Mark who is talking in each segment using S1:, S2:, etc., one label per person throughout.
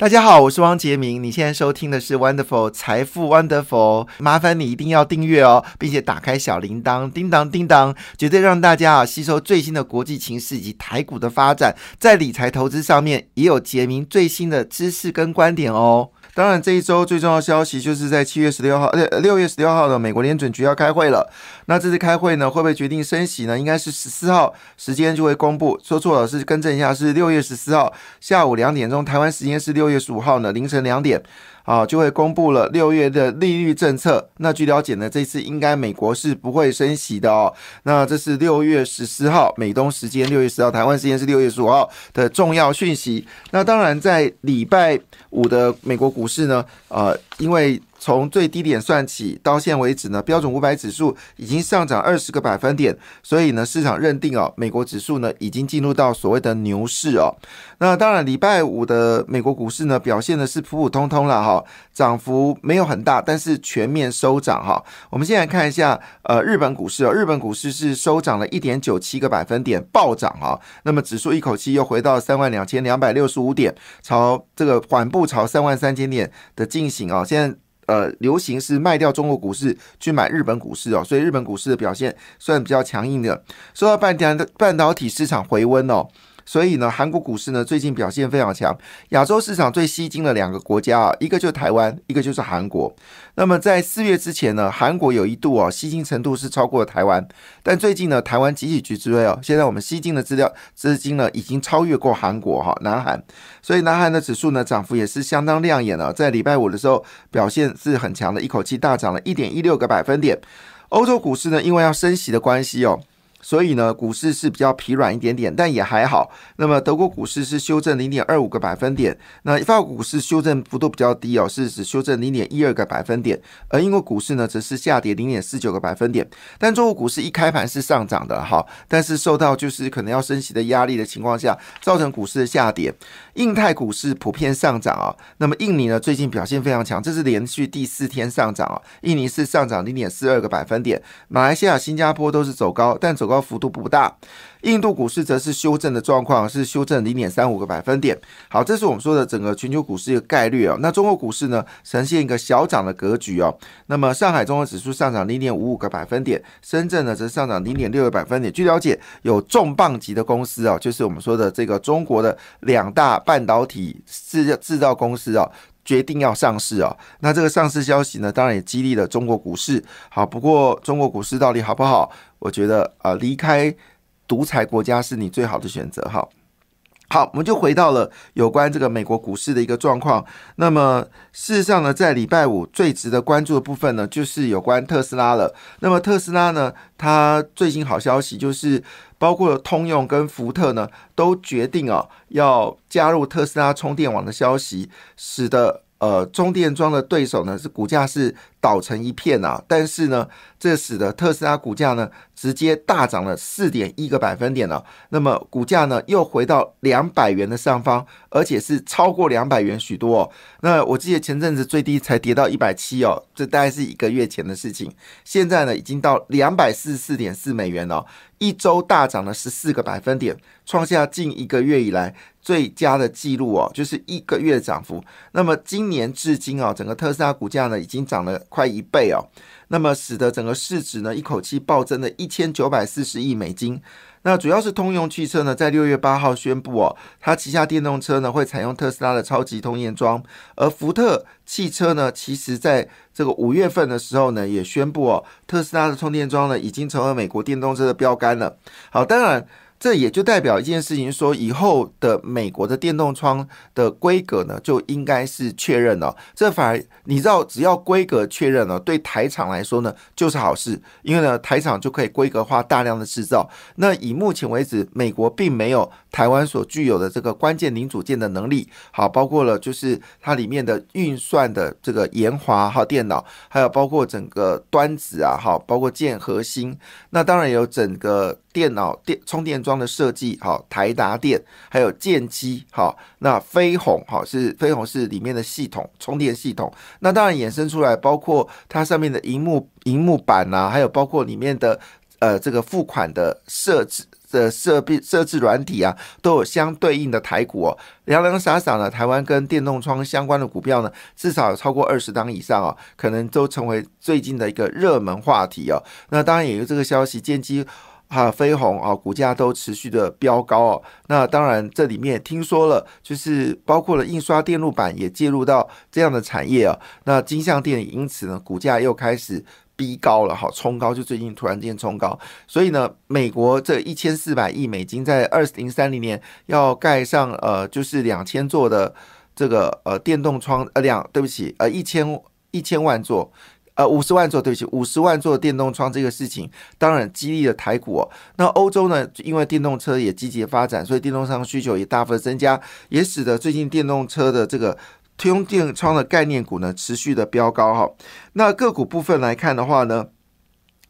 S1: 大家好，我是汪杰明。你现在收听的是 Wonderful 财富 Wonderful，麻烦你一定要订阅哦，并且打开小铃铛，叮当叮当，绝对让大家啊吸收最新的国际情势以及台股的发展，在理财投资上面也有杰明最新的知识跟观点哦。当然，这一周最重要的消息就是在七月十六号，呃，六月十六号的美国联准局要开会了。那这次开会呢，会不会决定升息呢？应该是十四号时间就会公布。说错了，是更正一下，是六月十四号下午两点钟，台湾时间是六月十五号呢凌晨两点。啊，就会公布了六月的利率政策。那据了解呢，这次应该美国是不会升息的哦。那这是六月十四号美东时间，六月十号台湾时间是六月十五号的重要讯息。那当然，在礼拜五的美国股市呢，呃，因为从最低点算起，到现为止呢，标准五百指数已经上涨二十个百分点，所以呢，市场认定哦，美国指数呢已经进入到所谓的牛市哦。那当然，礼拜五的美国股市呢表现的是普普通通了哈，涨幅没有很大，但是全面收涨哈。我们先来看一下，呃，日本股市哦，日本股市是收涨了一点九七个百分点，暴涨哈。那么指数一口气又回到三万两千两百六十五点，朝这个缓步朝三万三千点的进行啊，现在。呃，流行是卖掉中国股市去买日本股市哦，所以日本股市的表现算比较强硬的，说到半天的半导体市场回温哦。所以呢，韩国股市呢最近表现非常强。亚洲市场最吸睛的两个国家啊，一个就是台湾，一个就是韩国。那么在四月之前呢，韩国有一度哦吸金程度是超过了台湾，但最近呢，台湾急起直追哦。现在我们吸金的资料资金呢已经超越过韩国哈，南韩。所以南韩的指数呢涨幅也是相当亮眼了，在礼拜五的时候表现是很强的，一口气大涨了一点一六个百分点。欧洲股市呢，因为要升息的关系哦。所以呢，股市是比较疲软一点点，但也还好。那么德国股市是修正零点二五个百分点，那法国股市修正幅度比较低哦，是只修正零点一二个百分点。而英国股市呢，则是下跌零点四九个百分点。但中国股市一开盘是上涨的哈，但是受到就是可能要升息的压力的情况下，造成股市的下跌。印泰股市普遍上涨啊，那么印尼呢最近表现非常强，这是连续第四天上涨啊。印尼是上涨零点四二个百分点，马来西亚、新加坡都是走高，但走高幅度不大。印度股市则是修正的状况，是修正零点三五个百分点。好，这是我们说的整个全球股市一个概率哦。那中国股市呢，呈现一个小涨的格局哦。那么上海综合指数上涨零点五五个百分点，深圳呢则上涨零点六个百分点。据了解，有重磅级的公司哦，就是我们说的这个中国的两大半导体制制造公司哦。决定要上市啊。那这个上市消息呢，当然也激励了中国股市。好，不过中国股市到底好不好？我觉得啊，离开独裁国家是你最好的选择。哈，好，我们就回到了有关这个美国股市的一个状况。那么事实上呢，在礼拜五最值得关注的部分呢，就是有关特斯拉了。那么特斯拉呢，它最新好消息就是，包括通用跟福特呢，都决定啊要加入特斯拉充电网的消息，使得呃充电桩的对手呢是股价是。倒成一片啊！但是呢，这使得特斯拉股价呢直接大涨了四点一个百分点了。那么股价呢又回到两百元的上方，而且是超过两百元许多。那我记得前阵子最低才跌到一百七哦，这大概是一个月前的事情。现在呢已经到两百四十四点四美元了，一周大涨了十四个百分点，创下近一个月以来最佳的记录哦，就是一个月涨幅。那么今年至今啊，整个特斯拉股价呢已经涨了。快一倍哦，那么使得整个市值呢一口气暴增了一千九百四十亿美金。那主要是通用汽车呢，在六月八号宣布哦，它旗下电动车呢会采用特斯拉的超级充电桩。而福特汽车呢，其实在这个五月份的时候呢，也宣布哦，特斯拉的充电桩呢已经成为美国电动车的标杆了。好，当然。这也就代表一件事情，说以后的美国的电动窗的规格呢，就应该是确认了。这反而你知道，只要规格确认了，对台厂来说呢，就是好事，因为呢，台厂就可以规格化大量的制造。那以目前为止，美国并没有台湾所具有的这个关键零组件的能力，好，包括了就是它里面的运算的这个研华哈电脑，还有包括整个端子啊，哈，包括建核心，那当然有整个。电脑电充电桩的设计，好，台达电还有建机，好，那飞鸿，好是飞鸿是里面的系统充电系统，那当然衍生出来，包括它上面的荧幕荧幕板呐，还有包括里面的呃这个付款的设置的设备设置软体啊，都有相对应的台股哦。洋洋洒洒呢，台湾跟电动窗相关的股票呢，至少有超过二十档以上哦，可能都成为最近的一个热门话题哦。那当然也有这个消息，建机。哈飞鸿啊，股价都持续的飙高哦。那当然，这里面听说了，就是包括了印刷电路板也介入到这样的产业啊。那金相电因此呢，股价又开始逼高了，好冲高，就最近突然间冲高。所以呢，美国这一千四百亿美金在二零三零年要盖上呃，就是两千座的这个呃电动窗呃两，对不起呃一千一千万座。呃，五十万座，对不起，五十万座电动窗这个事情，当然激励了台股哦。那欧洲呢，因为电动车也积极发展，所以电动窗需求也大幅增加，也使得最近电动车的这个推用电窗的概念股呢，持续的飙高哈。那个股部分来看的话呢，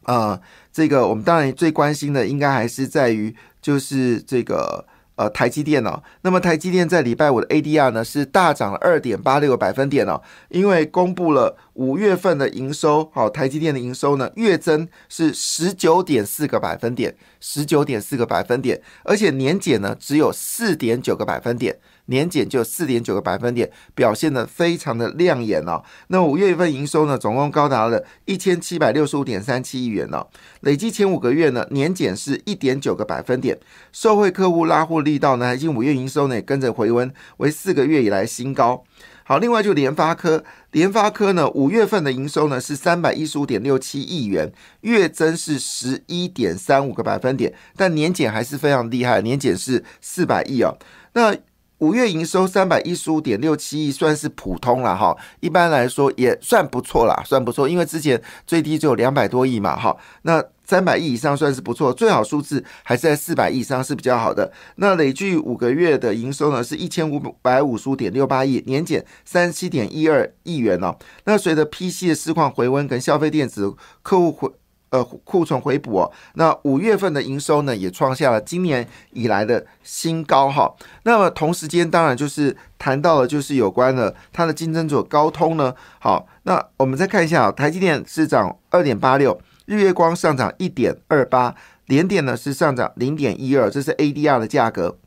S1: 呃，这个我们当然最关心的，应该还是在于就是这个。呃，台积电哦，那么台积电在礼拜五的 ADR 呢是大涨了二点八六个百分点哦，因为公布了五月份的营收，好，台积电的营收呢月增是十九点四个百分点，十九点四个百分点，而且年减呢只有四点九个百分点。年减就四点九个百分点，表现的非常的亮眼哦。那五月份营收呢，总共高达了一千七百六十五点三七亿元哦。累计前五个月呢，年减是一点九个百分点。受惠客户拉货力道呢，已经五月营收呢也跟着回温，为四个月以来新高。好，另外就联发科，联发科呢五月份的营收呢是三百一十五点六七亿元，月增是十一点三五个百分点，但年减还是非常厉害，年减是四百亿哦。那五月营收三百一十五点六七亿，算是普通了哈。一般来说也算不错啦，算不错。因为之前最低只有两百多亿嘛，哈。那三百亿以上算是不错，最好数字还是在四百亿以上是比较好的。那累计五个月的营收呢，是一千五百五十五点六八亿，年减三十七点一二亿元哦。那随着 PC 的市况回温，跟消费电子客户回。呃，库存回补哦，那五月份的营收呢，也创下了今年以来的新高哈。那么同时间，当然就是谈到了，就是有关的它的竞争者高通呢。好，那我们再看一下啊，台积电是涨二点八六，日月光上涨一点二八，联电呢是上涨零点一二，这是 ADR 的价格。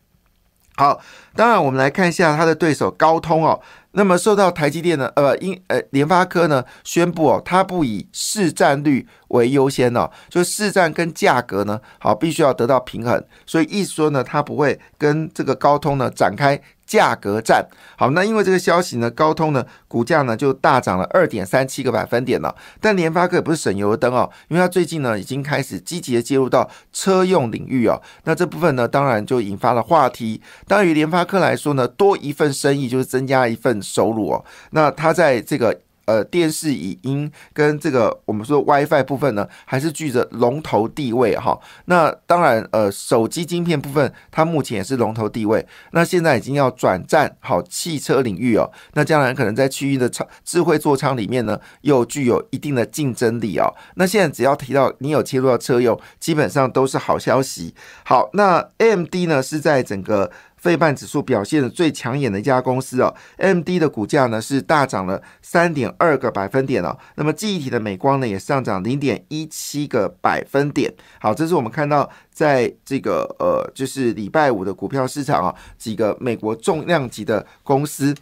S1: 好，当然我们来看一下它的对手高通哦。那么受到台积电呢，呃，英呃联发科呢宣布哦，它不以市占率为优先哦，就市占跟价格呢，好必须要得到平衡，所以意思说呢，它不会跟这个高通呢展开。价格战好，那因为这个消息呢，高通呢股价呢就大涨了二点三七个百分点了。但联发科也不是省油的灯哦，因为它最近呢已经开始积极的介入到车用领域哦。那这部分呢，当然就引发了话题。当于联发科来说呢，多一份生意就是增加一份收入哦。那它在这个。呃，电视影音跟这个我们说 WiFi 部分呢，还是具着龙头地位哈。那当然，呃，手机晶片部分它目前也是龙头地位。那现在已经要转战好汽车领域哦。那将来可能在区域的仓智慧座舱里面呢，又具有一定的竞争力哦。那现在只要提到你有切入到车用，基本上都是好消息。好，那 AMD 呢是在整个。费半指数表现的最抢眼的一家公司哦，MD 的股价呢是大涨了三点二个百分点哦。那么记忆体的美光呢也上涨零点一七个百分点。好，这是我们看到在这个呃，就是礼拜五的股票市场啊，几个美国重量级的公司。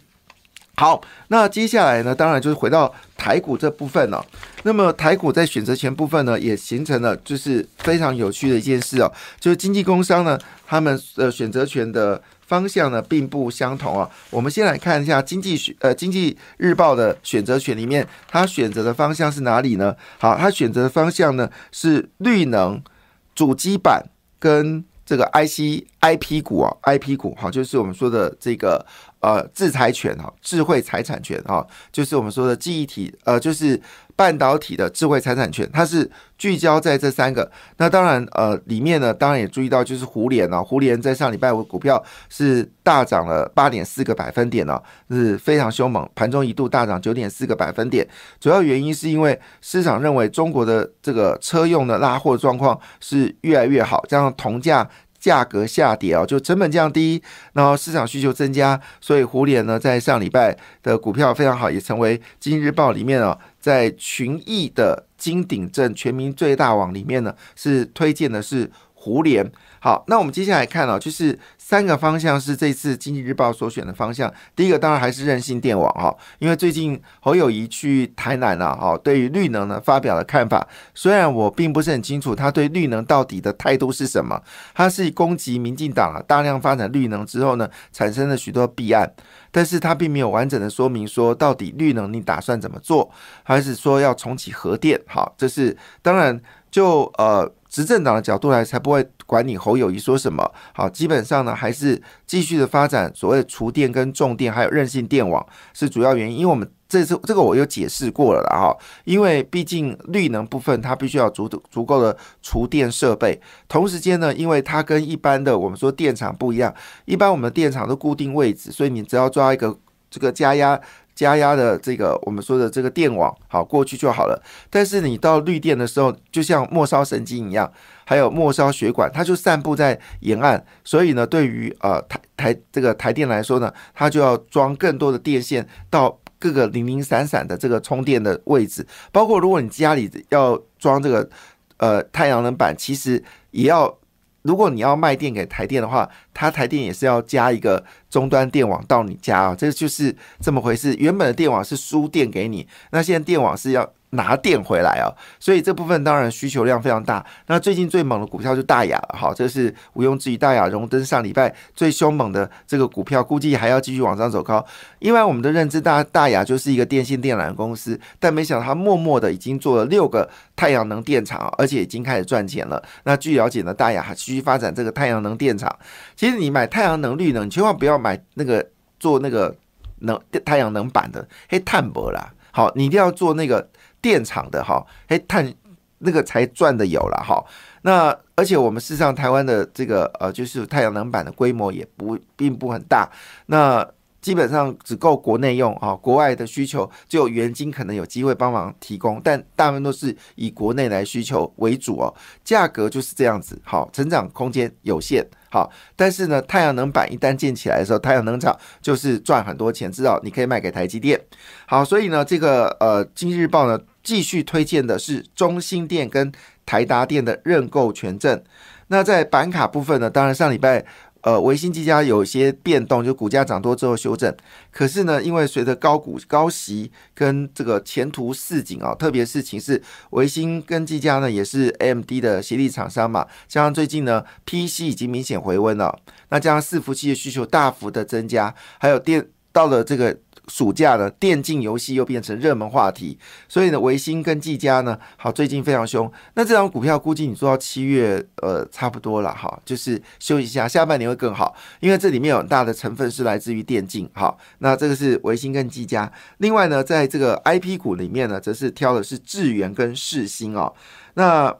S1: 好，那接下来呢，当然就是回到台股这部分了。那么台股在选择权部分呢，也形成了就是非常有趣的一件事哦，就是经纪工商呢，他们的选择权的方向呢并不相同啊。我们先来看一下经济学呃经济日报的选择权里面，它选择的方向是哪里呢？好，它选择的方向呢是绿能、主机板跟这个 IC IP 股啊，IP 股好，就是我们说的这个。呃，制裁权哈，智慧财产权哈，就是我们说的记忆体，呃，就是半导体的智慧财产权，它是聚焦在这三个。那当然，呃，里面呢，当然也注意到，就是胡联哦，胡联在上礼拜五股票是大涨了八点四个百分点哦，是非常凶猛，盘中一度大涨九点四个百分点。主要原因是因为市场认为中国的这个车用的拉货状况是越来越好，加上铜价。价格下跌啊，就成本降低，然后市场需求增加，所以胡联呢在上礼拜的股票非常好，也成为《今日报》里面啊，在群益的金鼎镇全民最大网里面呢是推荐的是。胡联。好，那我们接下来看哦，就是三个方向是这次经济日报所选的方向。第一个当然还是任性电网哈，因为最近侯友谊去台南了哈，对于绿能呢发表了看法。虽然我并不是很清楚他对绿能到底的态度是什么，他是攻击民进党啊，大量发展绿能之后呢，产生了许多弊案，但是他并没有完整的说明说到底绿能你打算怎么做，还是说要重启核电？好，这是当然就呃。执政党的角度来，才不会管你侯友谊说什么。好，基本上呢，还是继续的发展所谓厨电跟重电，还有韧性电网是主要原因。因为我们这次这个我有解释过了啦，哈。因为毕竟绿能部分它必须要足足够的厨电设备，同时间呢，因为它跟一般的我们说电厂不一样，一般我们的电厂都固定位置，所以你只要抓一个这个加压。加压的这个我们说的这个电网好过去就好了，但是你到绿电的时候，就像末梢神经一样，还有末梢血管，它就散布在沿岸，所以呢，对于呃台台这个台电来说呢，它就要装更多的电线到各个零零散散的这个充电的位置，包括如果你家里要装这个呃太阳能板，其实也要。如果你要卖电给台电的话，它台电也是要加一个终端电网到你家啊，这就是这么回事。原本的电网是输电给你，那现在电网是要。拿电回来啊，所以这部分当然需求量非常大。那最近最猛的股票就大雅了，好，这是毋庸置疑。大雅荣登上礼拜最凶猛的这个股票，估计还要继续往上走高。因为我们的认知，大大雅就是一个电信电缆公司，但没想到它默默的已经做了六个太阳能电厂，而且已经开始赚钱了。那据了解呢，大雅还继续发展这个太阳能电厂。其实你买太阳能绿能，你千万不要买那个做那个能太阳能板的，嘿，碳博啦。好，你一定要做那个。电厂的哈，哎，碳那个才赚的有了哈。那而且我们事实上台湾的这个呃，就是太阳能板的规模也不并不很大。那基本上只够国内用啊，国外的需求就原金可能有机会帮忙提供，但大部分都是以国内来需求为主哦。价格就是这样子，好，成长空间有限，好，但是呢，太阳能板一旦建起来的时候，太阳能厂就是赚很多钱，至少你可以卖给台积电。好，所以呢，这个呃，经济日报呢继续推荐的是中兴电跟台达电的认购权证。那在板卡部分呢，当然上礼拜。呃，维新技嘉有些变动，就股价涨多之后修正。可是呢，因为随着高股高息跟这个前途似锦啊，特别是情势，维新跟技嘉呢也是 AMD 的协力厂商嘛，加上最近呢 PC 已经明显回温了，那加上伺服器的需求大幅的增加，还有电到了这个。暑假呢，电竞游戏又变成热门话题，所以呢，维新跟技嘉呢，好，最近非常凶。那这张股票估计你做到七月，呃，差不多了哈，就是休息一下，下半年会更好，因为这里面有很大的成分是来自于电竞。好，那这个是维新跟技嘉。另外呢，在这个 I P 股里面呢，则是挑的是智源跟世新哦。那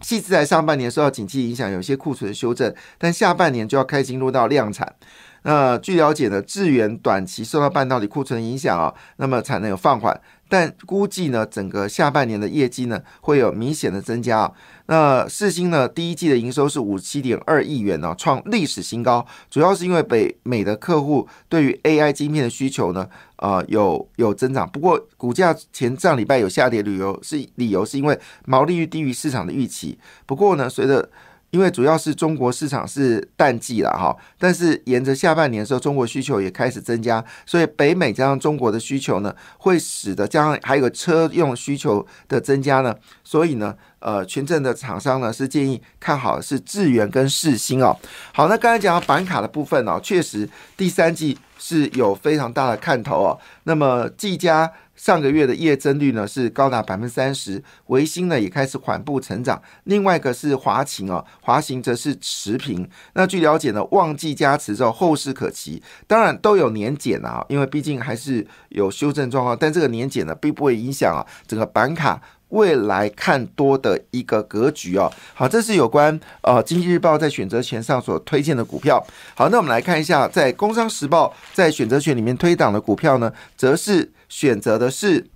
S1: 细致在上半年受到景气影响，有些库存修正，但下半年就要开进入到量产。那据了解呢，智源短期受到半导体库存影响啊，那么产能有放缓，但估计呢，整个下半年的业绩呢会有明显的增加啊。那四星呢，第一季的营收是五十七点二亿元呢，创历史新高，主要是因为北美的客户对于 AI 晶片的需求呢，呃，有有增长。不过股价前上礼拜有下跌，理由是理由是因为毛利率低于市场的预期。不过呢，随着因为主要是中国市场是淡季了哈，但是沿着下半年的时候，中国需求也开始增加，所以北美加上中国的需求呢，会使得加上还有个车用需求的增加呢，所以呢，呃，群镇的厂商呢是建议看好是智源跟世新哦。好，那刚才讲到板卡的部分哦，确实第三季是有非常大的看头哦。那么技嘉。上个月的业增率呢是高达百分之三十，维新呢也开始缓步成长。另外一个是华勤哦，华勤则是持平。那据了解呢，旺季加持之后后市可期。当然都有年检啊，因为毕竟还是有修正状况，但这个年检呢并不会影响啊整个板卡未来看多的一个格局哦。好，这是有关呃经济日报在选择权上所推荐的股票。好，那我们来看一下，在工商时报在选择权里面推档的股票呢，则是。选择的是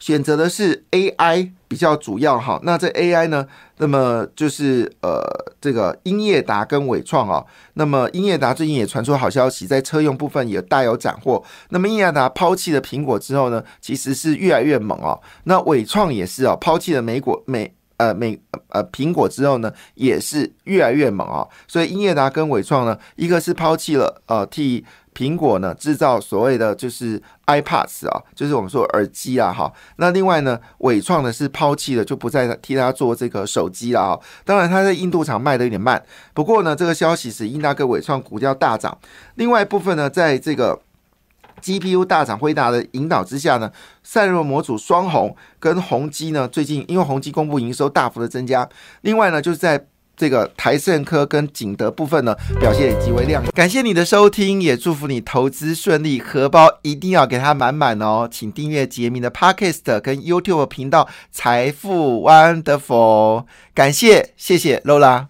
S1: 选择的是 AI 比较主要哈，那这 AI 呢，那么就是呃这个英业达跟伟创啊，那么英业达最近也传出好消息，在车用部分也大有斩获。那么英业达抛弃了苹果之后呢，其实是越来越猛哦。那伟创也是啊，抛弃了美国美呃美呃苹果之后呢，也是越来越猛啊。所以英业达跟伟创呢，一个是抛弃了呃替。苹果呢制造所谓的就是 iPads 啊，就是我们说耳机啊，哈。那另外呢，伟创呢是抛弃了，就不再替他做这个手机了啊。当然，他在印度厂卖的有点慢，不过呢，这个消息使英达跟伟创股价大涨。另外一部分呢，在这个 GPU 大厂辉达的引导之下呢，散热模组双红跟宏基呢，最近因为宏基公布营收大幅的增加。另外呢，就是在这个台盛科跟景德部分呢，表现也极为亮眼。感谢你的收听，也祝福你投资顺利，荷包一定要给它满满哦。请订阅杰明的 Podcast 跟 YouTube 频道财富 Wonderful。感谢，谢谢 Lola。